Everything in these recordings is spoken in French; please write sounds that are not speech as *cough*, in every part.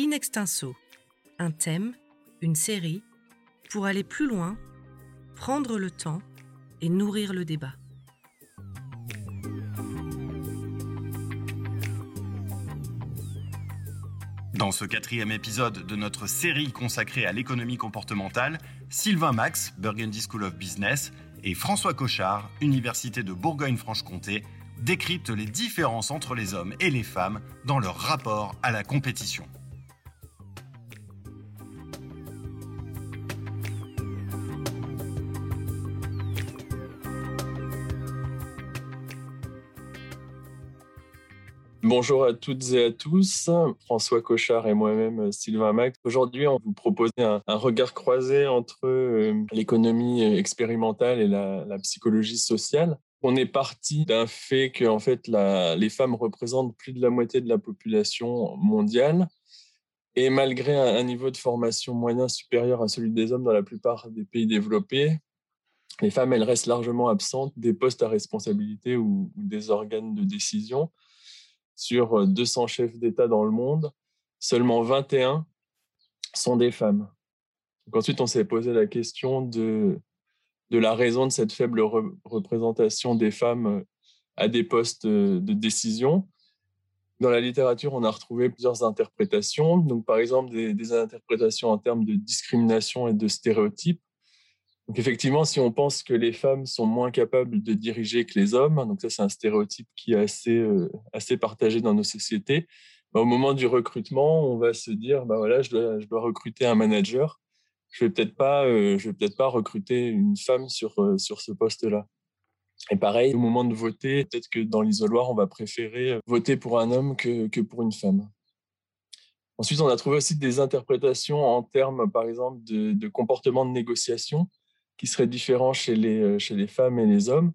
In extenso, un thème, une série, pour aller plus loin, prendre le temps et nourrir le débat. Dans ce quatrième épisode de notre série consacrée à l'économie comportementale, Sylvain Max, Burgundy School of Business, et François Cochard, Université de Bourgogne-Franche-Comté, décryptent les différences entre les hommes et les femmes dans leur rapport à la compétition. Bonjour à toutes et à tous, François Cochard et moi-même Sylvain Max. Aujourd'hui, on vous propose un, regard croisé entre euh, l'économie expérimentale et la, psychologie sociale. On est parti d'un fait que en fait, les femmes représentent plus de la moitié de la population mondiale. Et malgré un, niveau de formation moyen supérieur à celui des hommes dans la plupart des pays développés, les femmes, elles restent largement absentes des postes à responsabilité ou des organes de décision sur 200 euh, chefs d'État dans le monde, seulement 21 sont des femmes. ensuite, on s'est posé la question de, de la raison de cette faible représentation des femmes euh, à des postes euh, de décision. Dans la littérature, on a retrouvé plusieurs interprétations. Donc, par exemple, des interprétations en termes de discrimination et de stéréotypes. Donc effectivement, si on pense que les femmes sont moins capables de diriger que les hommes, donc ça c'est un stéréotype qui est assez, euh, assez partagé dans nos sociétés, bah, au moment du recrutement, on va se dire, bah voilà, je dois, recruter un manager, je vais peut-être pas, euh, peut-être pas recruter une femme sur, euh, sur ce poste-là. Et pareil, au moment de voter, peut-être que dans l'isoloir, on va préférer voter pour un homme que, que pour une femme. Ensuite, on a trouvé aussi des interprétations en termes, par exemple, de comportement de négociation qui serait différent chez les, euh, chez les femmes et les hommes.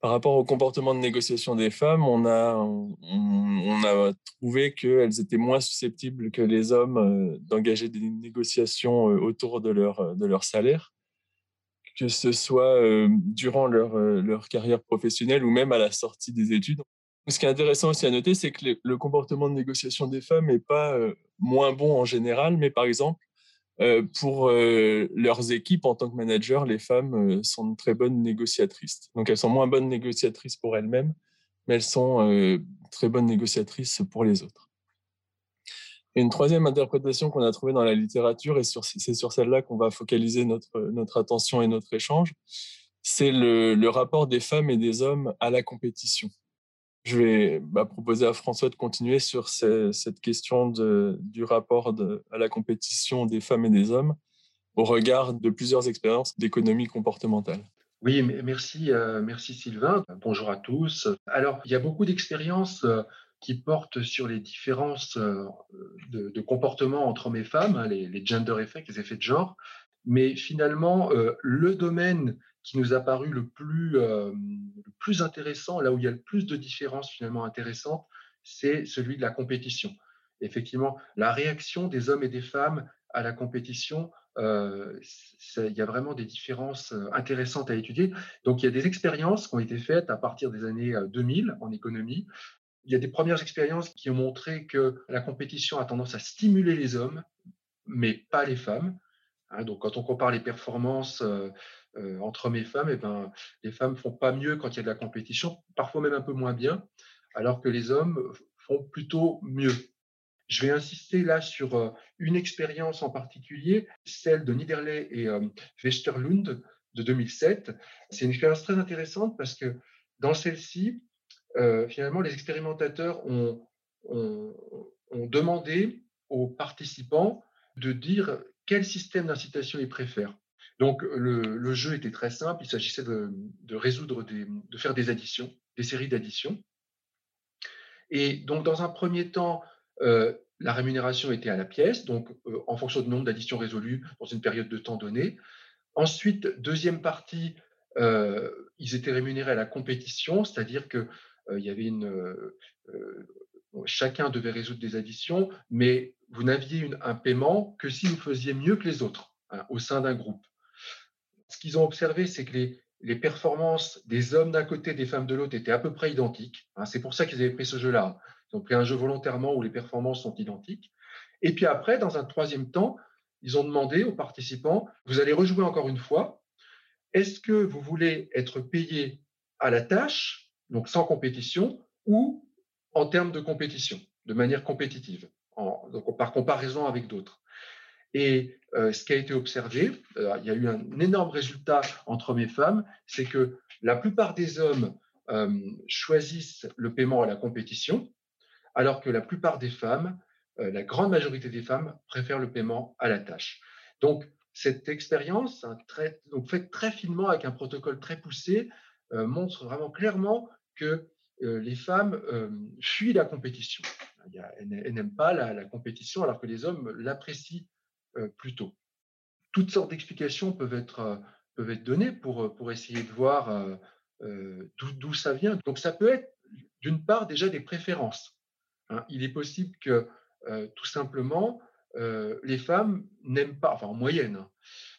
Par rapport au comportement de négociation des femmes, on a, on, a trouvé qu'elles étaient moins susceptibles que les hommes euh, d'engager des négociations euh, autour de leur, de leur salaire, que ce soit durant leur, leur carrière professionnelle ou même à la sortie des études. Ce qui est intéressant aussi à noter, c'est que le, comportement de négociation des femmes n'est pas moins bon en général, mais par exemple, pour euh, leurs équipes en tant que manager, les femmes euh, sont de très bonnes négociatrices. Donc elles sont moins bonnes négociatrices pour elles-mêmes, mais elles sont très bonnes négociatrices pour les autres. Et une troisième interprétation qu'on a trouvée dans la littérature, et c'est sur celle-là qu'on va focaliser notre, notre attention et notre échange, c'est le rapport des femmes et des hommes à la compétition. Je vais bah, proposer à François de continuer sur cette question du rapport à la compétition des femmes et des hommes au regard de plusieurs expériences d'économie comportementale. Oui, merci, euh, merci Sylvain. Bonjour à tous. Alors, il y a beaucoup d'expériences euh, qui portent sur les différences euh, de, comportement entre hommes et femmes, hein, les, les, gender effects, les effets de genre. Mais finalement, le domaine qui nous a paru le plus, euh, le plus intéressant, là où il y a le plus de différences finalement intéressantes, c'est celui de la compétition. Effectivement, la réaction des hommes et des femmes à la compétition, euh, il y a vraiment des différences euh, intéressantes à étudier. Donc, il y a des expériences qui ont été faites à partir des années 2000 en économie. Il y a des premières expériences qui ont montré que la compétition a tendance à stimuler les hommes, mais pas les femmes. Hein, donc, quand on compare les performances euh, entre hommes et femmes, et eh ben, les femmes font pas mieux quand il y a de la compétition, parfois même un peu moins bien, alors que les hommes font plutôt mieux. Je vais insister là sur euh, une expérience en particulier, celle de Niederley et euh, Westerlund de 2007. C'est une expérience très intéressante parce que dans celle-ci, finalement, les expérimentateurs ont, demandé aux participants de dire quel système d'incitation ils préfèrent. Donc le, jeu était très simple, il s'agissait de, résoudre des, de faire des additions, des séries d'additions. Et donc dans un premier temps, euh, la rémunération était à la pièce, donc euh, en fonction du nombre d'additions résolues dans une période de temps donnée. Ensuite, deuxième partie, euh, ils étaient rémunérés à la compétition, c'est-à-dire que il y avait une, chacun devait résoudre des additions, mais vous n'aviez un paiement que si vous faisiez mieux que les autres hein, au sein d'un groupe ce qu'ils ont observé, c'est que les, performances des hommes d'un côté et des femmes de l'autre étaient à peu près identiques. Hein. c'est pour ça qu'ils avaient pris ce jeu-là. Ils ont pris un jeu volontairement où les performances sont identiques. Et puis après, dans un troisième temps, ils ont demandé aux participants, vous allez rejouer encore une fois, est-ce que vous voulez être payé à la tâche, donc sans compétition, ou en termes de compétition, de manière compétitive, donc par comparaison avec d'autres et euh, ce qui a été observé, euh, il y a eu un énorme résultat entre hommes et femmes, c'est que la plupart des hommes euh, choisissent le paiement à la compétition, alors que la plupart des femmes, la grande majorité des femmes, préfèrent le paiement à la tâche. Donc, cette expérience, hein, faite très finement avec un protocole très poussé, montre vraiment clairement que les femmes fuient la compétition. Elles n'aiment pas la, compétition alors que les hommes l'apprécient euh, plus tôt. Toutes sortes d'explications peuvent être, euh, peuvent être données pour, euh, pour essayer de voir d'où ça vient. Donc ça peut être d'une part déjà des préférences. Hein. Il est possible que tout simplement les femmes n'aiment pas, enfin en moyenne, hein,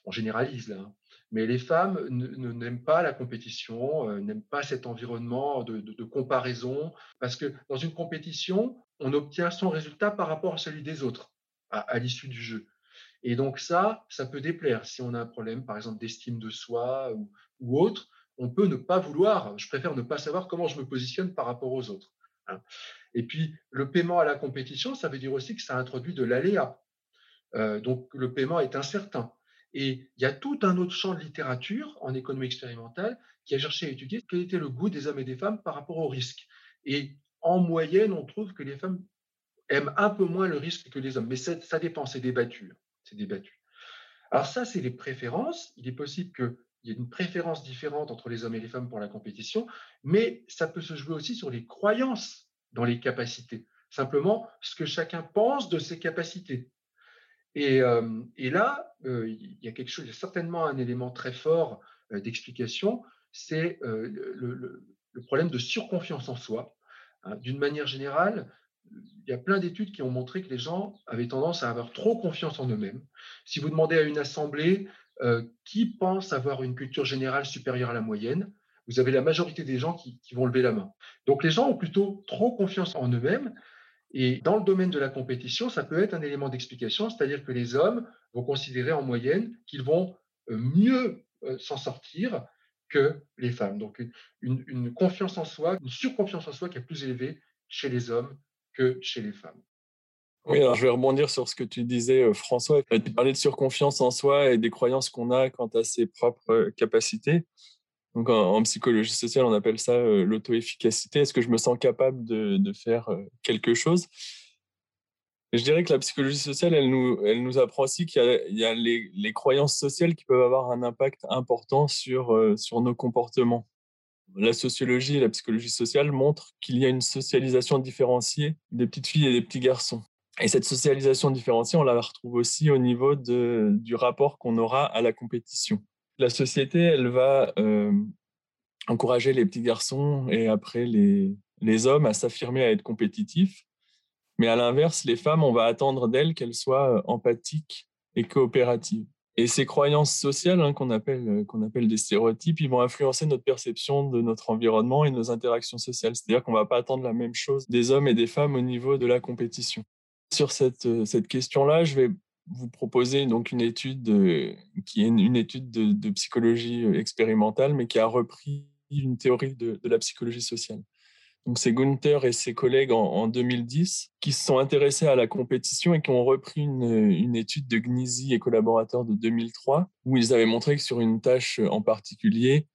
on généralise là, hein, mais les femmes n'aiment pas la compétition, n'aiment pas cet environnement de, de, comparaison, parce que dans une compétition, on obtient son résultat par rapport à celui des autres à l'issue du jeu. Et donc ça, ça peut déplaire. Si on a un problème, par exemple, d'estime de soi ou, autre, on peut ne pas vouloir, je préfère ne pas savoir comment je me positionne par rapport aux autres. Hein. Et puis, le paiement à la compétition, ça veut dire aussi que ça introduit de l'aléa. Euh, donc, le paiement est incertain. Et il y a tout un autre champ de littérature en économie expérimentale qui a cherché à étudier quel était le goût des hommes et des femmes par rapport au risque. Et en moyenne, on trouve que les femmes aiment un peu moins le risque que les hommes. Mais ça, dépend, c'est débattu c'est débattu. Alors ça, c'est les préférences. Il est possible qu'il y ait une préférence différente entre les hommes et les femmes pour la compétition, mais ça peut se jouer aussi sur les croyances dans les capacités. Simplement, ce que chacun pense de ses capacités. Et, euh, là, euh, il y a quelque chose, il y a certainement un élément très fort euh, d'explication, c'est le, problème de surconfiance en soi. Hein. D'une manière générale, il y a plein d'études qui ont montré que les gens avaient tendance à avoir trop confiance en eux-mêmes. Si vous demandez à une assemblée euh, qui pense avoir une culture générale supérieure à la moyenne, vous avez la majorité des gens qui, vont lever la main. Donc les gens ont plutôt trop confiance en eux-mêmes. Et dans le domaine de la compétition, ça peut être un élément d'explication, c'est-à-dire que les hommes vont considérer en moyenne qu'ils vont euh, mieux euh, s'en sortir que les femmes. Donc une, une confiance en soi, une surconfiance en soi qui est plus élevée chez les hommes que chez les femmes. Oui, alors je vais rebondir sur ce que tu disais, euh, François. Tu parlais de surconfiance en soi et des croyances qu'on a quant à ses propres euh, capacités. Donc, en, psychologie sociale, on appelle ça euh, l'auto-efficacité. Est-ce que je me sens capable de, faire quelque chose? Je dirais que la psychologie sociale, elle nous, elle nous apprend aussi qu'il y a, les, croyances sociales qui peuvent avoir un impact important sur, sur nos comportements la sociologie et la psychologie sociale montrent qu'il y a une socialisation différenciée des petites filles et des petits garçons. Et cette socialisation différenciée, on la retrouve aussi au niveau du rapport qu'on aura à la compétition. La société, elle va euh, encourager les petits garçons et après les, les hommes à s'affirmer, à être compétitifs. Mais à l'inverse, les femmes, on va attendre d'elles qu'elles soient empathiques et coopératives. Et ces croyances sociales hein, qu'on appelle, euh, appelle des stéréotypes, ils vont influencer notre perception de notre environnement et nos interactions sociales. C'est-à-dire qu'on ne va pas attendre la même chose des hommes et des femmes au niveau de la compétition. Sur cette, euh, cette question-là, je vais vous proposer donc une étude qui est une, étude de, psychologie euh, expérimentale, mais qui a repris une théorie de la psychologie sociale. Donc c'est Gunther et ses collègues en, 2010 qui se sont intéressés à la compétition et qui ont repris une, étude de Gnisi et collaborateurs de 2003 où ils avaient montré que sur une tâche en particulier,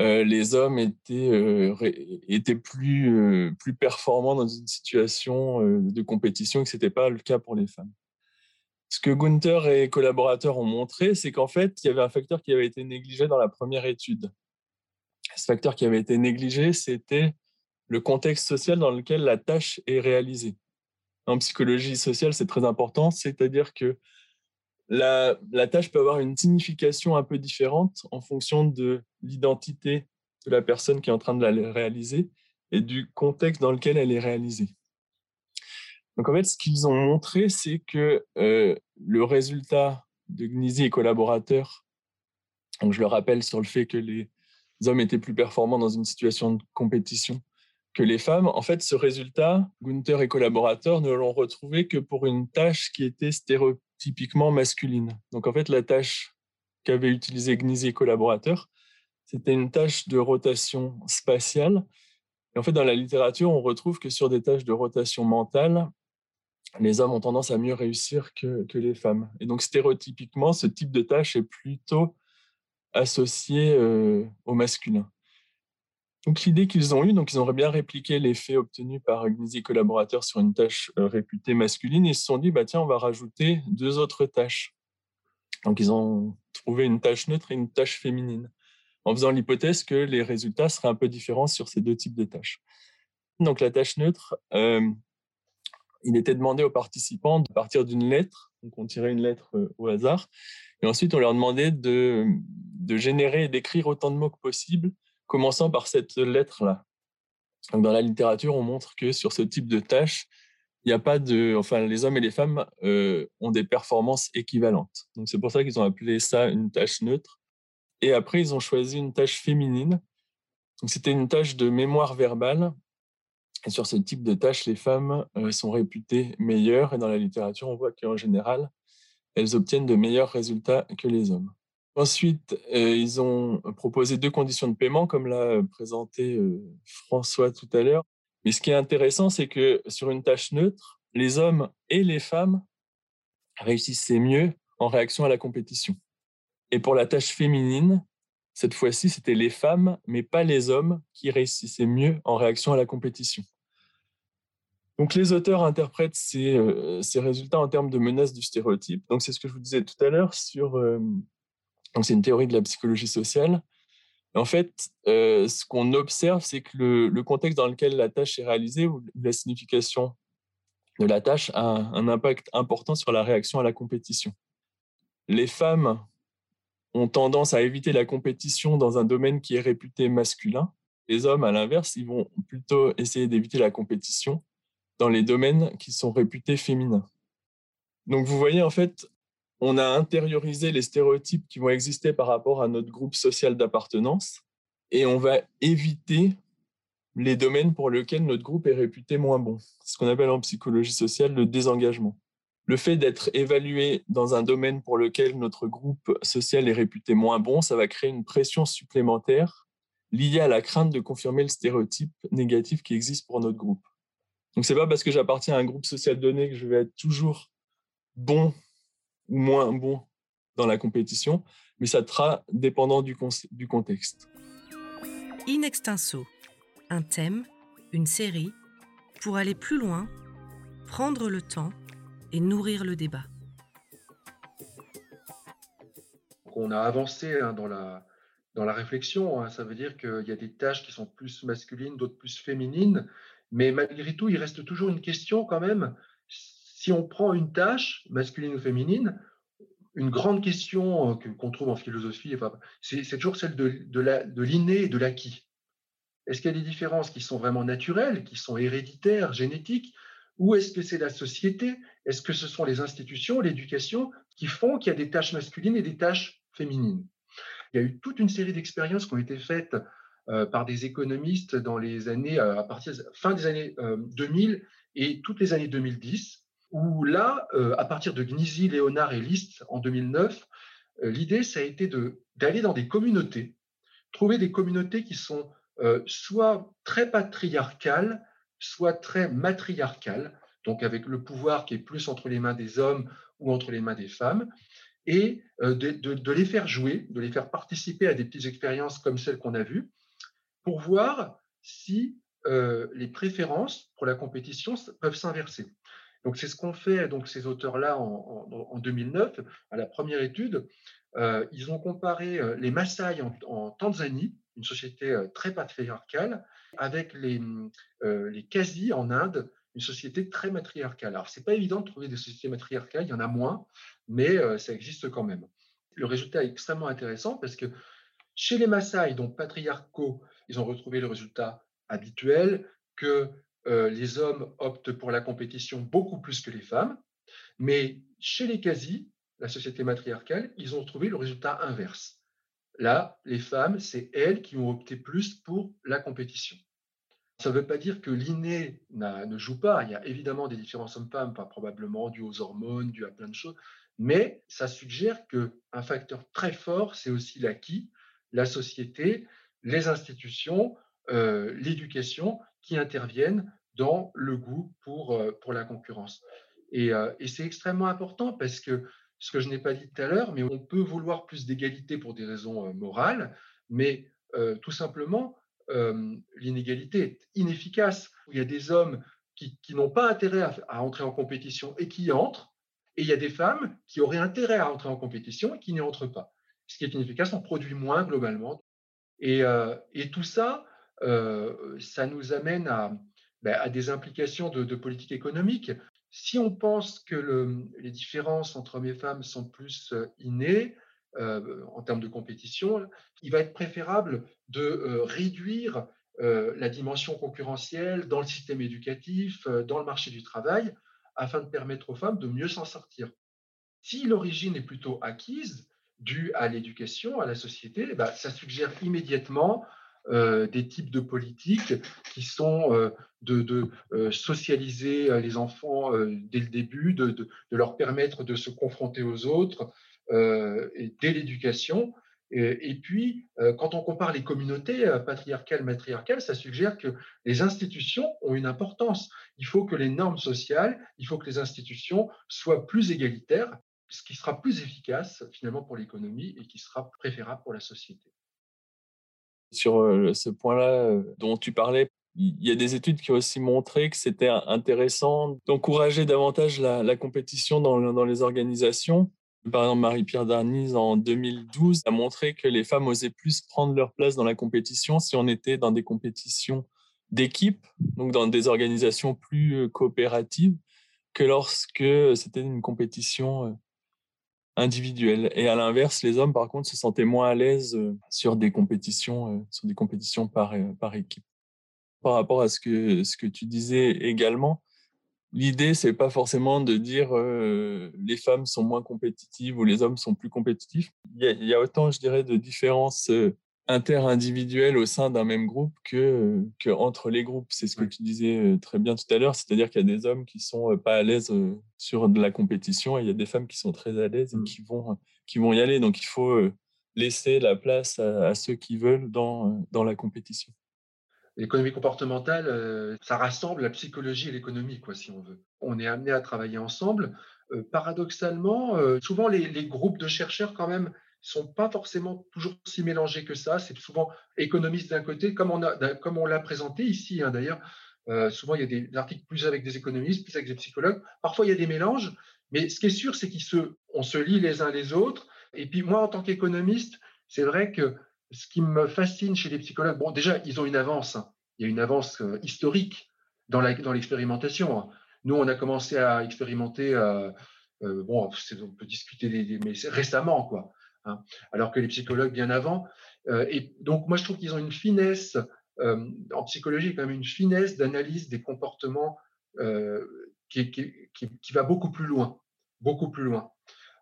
euh, les hommes étaient, euh, étaient plus, euh, plus performants dans une situation de compétition et que ce n'était pas le cas pour les femmes. Ce que Gunther et collaborateurs ont montré, c'est qu'en fait, il y avait un facteur qui avait été négligé dans la première étude. Ce facteur qui avait été négligé, c'était le contexte social dans lequel la tâche est réalisée. En psychologie sociale, c'est très important, c'est-à-dire que la, tâche peut avoir une signification un peu différente en fonction de l'identité de la personne qui est en train de la réaliser et du contexte dans lequel elle est réalisée. Donc en fait, ce qu'ils ont montré, c'est que euh, le résultat de Gnisi et collaborateurs, donc je le rappelle sur le fait que les hommes étaient plus performants dans une situation de compétition que les femmes. En fait, ce résultat, Gunther et collaborateurs ne l'ont retrouvé que pour une tâche qui était stéréotypiquement masculine. Donc, en fait, la tâche qu'avait utilisée Gnisi et collaborateurs, c'était une tâche de rotation spatiale. Et en fait, dans la littérature, on retrouve que sur des tâches de rotation mentale, les hommes ont tendance à mieux réussir que, que les femmes. Et donc, stéréotypiquement, ce type de tâche est plutôt associé euh, au masculin. Donc l'idée qu'ils ont eue, donc ils auraient bien répliqué l'effet obtenu par Gnisi collaborateurs sur une tâche euh, réputée masculine. Ils se sont dit, bah tiens, on va rajouter deux autres tâches. Donc ils ont trouvé une tâche neutre et une tâche féminine, en faisant l'hypothèse que les résultats seraient un peu différents sur ces deux types de tâches. Donc la tâche neutre, euh, il était demandé aux participants de partir d'une lettre, donc on tirait une lettre euh, au hasard, et ensuite on leur demandait de, de générer et d'écrire autant de mots que possible commençant par cette lettre-là. Dans la littérature, on montre que sur ce type de tâche, il n'y a pas de, enfin, les hommes et les femmes euh, ont des performances équivalentes. Donc c'est pour ça qu'ils ont appelé ça une tâche neutre. Et après, ils ont choisi une tâche féminine. Donc c'était une tâche de mémoire verbale. Et sur ce type de tâche, les femmes euh, sont réputées meilleures. Et dans la littérature, on voit qu'en général, elles obtiennent de meilleurs résultats que les hommes. Ensuite, euh, ils ont proposé deux conditions de paiement, comme l'a présenté euh, François tout à l'heure. Mais ce qui est intéressant, c'est que sur une tâche neutre, les hommes et les femmes réussissaient mieux en réaction à la compétition. Et pour la tâche féminine, cette fois-ci, c'était les femmes, mais pas les hommes, qui réussissaient mieux en réaction à la compétition. Donc les auteurs interprètent ces, euh, ces résultats en termes de menace du stéréotype. Donc c'est ce que je vous disais tout à l'heure sur donc, c'est une théorie de la psychologie sociale. En fait, euh, ce qu'on observe, c'est que le, contexte dans lequel la tâche est réalisée ou la signification de la tâche a un, impact important sur la réaction à la compétition. Les femmes ont tendance à éviter la compétition dans un domaine qui est réputé masculin. Les hommes, à l'inverse, ils vont plutôt essayer d'éviter la compétition dans les domaines qui sont réputés féminins. Donc vous voyez, en fait, on a intériorisé les stéréotypes qui vont exister par rapport à notre groupe social d'appartenance et on va éviter les domaines pour lesquels notre groupe est réputé moins bon. C'est ce qu'on appelle en psychologie sociale le désengagement. Le fait d'être évalué dans un domaine pour lequel notre groupe social est réputé moins bon, ça va créer une pression supplémentaire liée à la crainte de confirmer le stéréotype négatif qui existe pour notre groupe. Donc c'est pas parce que j'appartiens à un groupe social donné que je vais être toujours bon moins bon dans la compétition, mais ça sera dépendant du, du contexte. In extenso, un thème, une série, pour aller plus loin, prendre le temps et nourrir le débat. On a avancé hein, dans, la, dans la réflexion, hein. ça veut dire qu'il y a des tâches qui sont plus masculines, d'autres plus féminines, mais malgré tout, il reste toujours une question quand même si on prend une tâche, masculine ou féminine, une grande question euh, qu'on trouve en philosophie, c'est toujours celle de, de l'inné et de l'acquis. Est-ce qu'il y a des différences qui sont vraiment naturelles, qui sont héréditaires, génétiques, ou est-ce que c'est la société? Est-ce que ce sont les institutions, l'éducation, qui font qu'il y a des tâches masculines et des tâches féminines? Il y a eu toute une série d'expériences qui ont été faites euh, par des économistes dans les années, euh, à partir fin des années 2000 et toutes les années 2010, où là, euh, à partir de Gnisi, Léonard et Liszt en 2009, euh, l'idée, ça a été d'aller dans des communautés, trouver des communautés qui sont euh, soit très patriarcales, soit très matriarcales, donc avec le pouvoir qui est plus entre les mains des hommes ou entre les mains des femmes, et de, de, les faire jouer, de les faire participer à des petites expériences comme celles qu'on a vues, pour voir si les préférences pour la compétition peuvent s'inverser. Donc c'est ce qu'ont fait donc ces auteurs-là en, 2009 à la première étude. Euh, ils ont comparé euh, les Maasai en, Tanzanie, une société euh, très patriarcale, avec les, les Kasi en Inde, une société très matriarcale. Alors c'est pas évident de trouver des sociétés matriarcales, il y en a moins, mais ça existe quand même. Le résultat est extrêmement intéressant parce que chez les Maasai, donc patriarcaux, ils ont retrouvé le résultat habituel que euh, les hommes optent pour la compétition beaucoup plus que les femmes, mais chez les quasi, la société matriarcale, ils ont trouvé le résultat inverse. Là, les femmes, c'est elles qui ont opté plus pour la compétition. Ça ne veut pas dire que l'inné ne joue pas. Il y a évidemment des différences hommes-femmes, probablement dues aux hormones, dues à plein de choses. Mais ça suggère qu'un facteur très fort, c'est aussi l'acquis, la société, les institutions, euh, l'éducation qui interviennent dans le goût pour, euh, pour la concurrence. Et, euh, et c'est extrêmement important parce que ce que je n'ai pas dit tout à l'heure, mais on peut vouloir plus d'égalité pour des raisons morales, mais tout simplement, l'inégalité est inefficace. Il y a des hommes qui, qui n'ont pas intérêt à, entrer en compétition et qui entrent, et il y a des femmes qui auraient intérêt à entrer en compétition et qui n'y entrent pas. Ce qui est inefficace, on produit moins globalement. Et, et tout ça, ça nous amène à, ben, des implications de, politique économique. Si on pense que le, les différences entre hommes et femmes sont plus innées euh, en termes de compétition, il va être préférable de euh, réduire euh, la dimension concurrentielle dans le système éducatif, dans le marché du travail, afin de permettre aux femmes de mieux s'en sortir. Si l'origine est plutôt acquise, due à l'éducation, à la société, eh ben, ça suggère immédiatement euh, des types de politiques qui sont euh, de, euh, socialiser les enfants dès le début, de, leur permettre de se confronter aux autres et dès l'éducation. Et, puis, quand on compare les communautés patriarcales, matriarcales, ça suggère que les institutions ont une importance. Il faut que les normes sociales, il faut que les institutions soient plus égalitaires, ce qui sera plus efficace finalement pour l'économie et qui sera préférable pour la société. Sur ce point-là dont tu parlais, il y a des études qui ont aussi montré que c'était intéressant d'encourager davantage la, compétition dans, les organisations. Par exemple, Marie-Pierre Darnise, en 2012, a montré que les femmes osaient plus prendre leur place dans la compétition si on était dans des compétitions d'équipe, donc dans des organisations plus coopératives, que lorsque c'était une compétition individuelle. Et à l'inverse, les hommes, par contre, se sentaient moins à l'aise euh, sur des compétitions, euh, sur des compétitions par, euh, par équipe. Par rapport à ce que, ce que tu disais également, l'idée, c'est pas forcément de dire les femmes sont moins compétitives ou les hommes sont plus compétitifs. Il y a autant, je dirais, de différences interindividuel au sein d'un même groupe que, que entre les groupes. C'est ce que tu disais euh, très bien tout à l'heure, c'est-à-dire qu'il y a des hommes qui sont euh, pas à l'aise euh, sur de la compétition et il y a des femmes qui sont très à l'aise et mmh. qui vont, qui vont y aller. Donc il faut laisser la place à, ceux qui veulent dans, dans la compétition. L'économie comportementale, ça rassemble la psychologie et l'économie, quoi, si on veut. On est amené à travailler ensemble. paradoxalement, souvent les, les, groupes de chercheurs, quand même, sont pas forcément toujours si mélangés que ça. C'est souvent économistes d'un côté, comme on, l'a présenté ici hein, d'ailleurs. Euh, souvent, il y a des articles plus avec des économistes, plus avec des psychologues. Parfois, il y a des mélanges, mais ce qui est sûr, c'est qu'on se, on lit les uns les autres. Et puis, moi, en tant qu'économiste, c'est vrai que ce qui me fascine chez les psychologues, bon, déjà, ils ont une avance. Hein. Il y a une avance euh, historique dans l'expérimentation. Hein. Nous, on a commencé à expérimenter, euh bon, on peut discuter, des, mais récemment, quoi. Hein, alors que les psychologues bien avant. Euh, et donc, moi, je trouve qu'ils ont une finesse, euh, en psychologie, quand même une finesse d'analyse des comportements euh, qui, va beaucoup plus loin, beaucoup plus loin.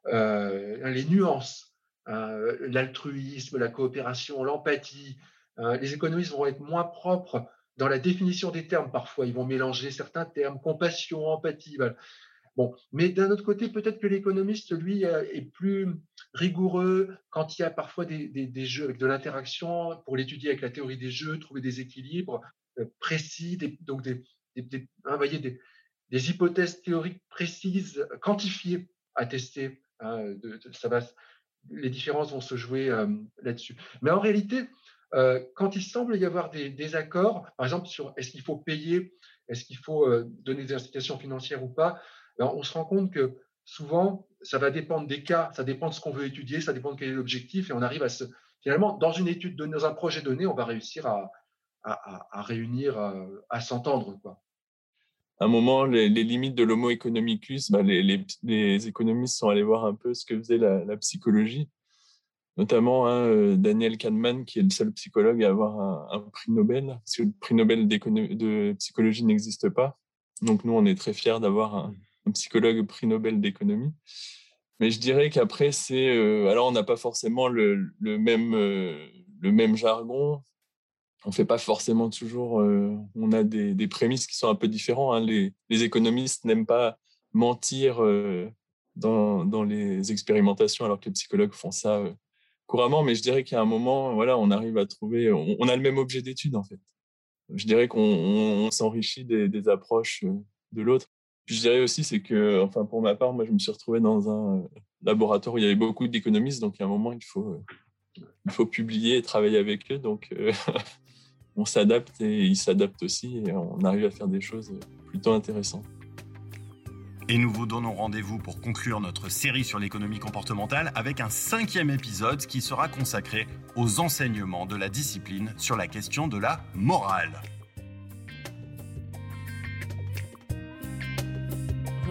les nuances, hein, l'altruisme, la coopération, l'empathie. Hein, les économistes vont être moins propres dans la définition des termes parfois. Ils vont mélanger certains termes, compassion, empathie. Bon, mais d'un autre côté, peut-être que l'économiste, lui, est plus rigoureux quand il y a parfois des, jeux avec de l'interaction pour l'étudier avec la théorie des jeux, trouver des équilibres euh, précis, donc des, hein, voyez, des, hypothèses théoriques précises, quantifiées à tester. Hein, de, ça va, les différences vont se jouer euh, là-dessus. Mais en réalité, quand il semble y avoir des désaccords, par exemple sur est-ce qu'il faut payer, est-ce qu'il faut donner des incitations financières ou pas, on se rend compte que souvent, ça va dépendre des cas, ça dépend de ce qu'on veut étudier, ça dépend de quel est l'objectif, et on arrive à se. Finalement, dans une étude, dans un projet donné, on va réussir à, à, réunir, à, s'entendre. Quoi. À un moment, les, limites de l'homo economicus, bah, les, les, économistes sont allés voir un peu ce que faisait la, psychologie, notamment hein, euh, Daniel Kahneman, qui est le seul psychologue à avoir un, un prix Nobel, parce que le prix Nobel de psychologie n'existe pas. Donc nous, on est très fiers d'avoir un, psychologue prix Nobel d'économie. Mais je dirais qu'après, c'est. Euh, alors, on n'a pas forcément le, même, euh, le même jargon. on fait pas forcément toujours. on a des, prémices qui sont un peu différents. Hein. Les, économistes n'aiment pas mentir dans, dans, les expérimentations, alors que les psychologues font ça couramment. Mais je dirais qu'à un moment, voilà, on arrive à trouver. On, a le même objet d'étude en fait. Je dirais qu'on s'enrichit des, des, approches de l'autre. Je dirais aussi, c'est que, enfin, pour ma part, moi, je me suis retrouvé dans un laboratoire où il y avait beaucoup d'économistes, donc à un moment, il faut, il faut publier et travailler avec eux. Donc, *laughs* on s'adapte et ils s'adaptent aussi et on arrive à faire des choses plutôt intéressantes. Et nous vous donnons rendez-vous pour conclure notre série sur l'économie comportementale avec un cinquième épisode qui sera consacré aux enseignements de la discipline sur la question de la morale.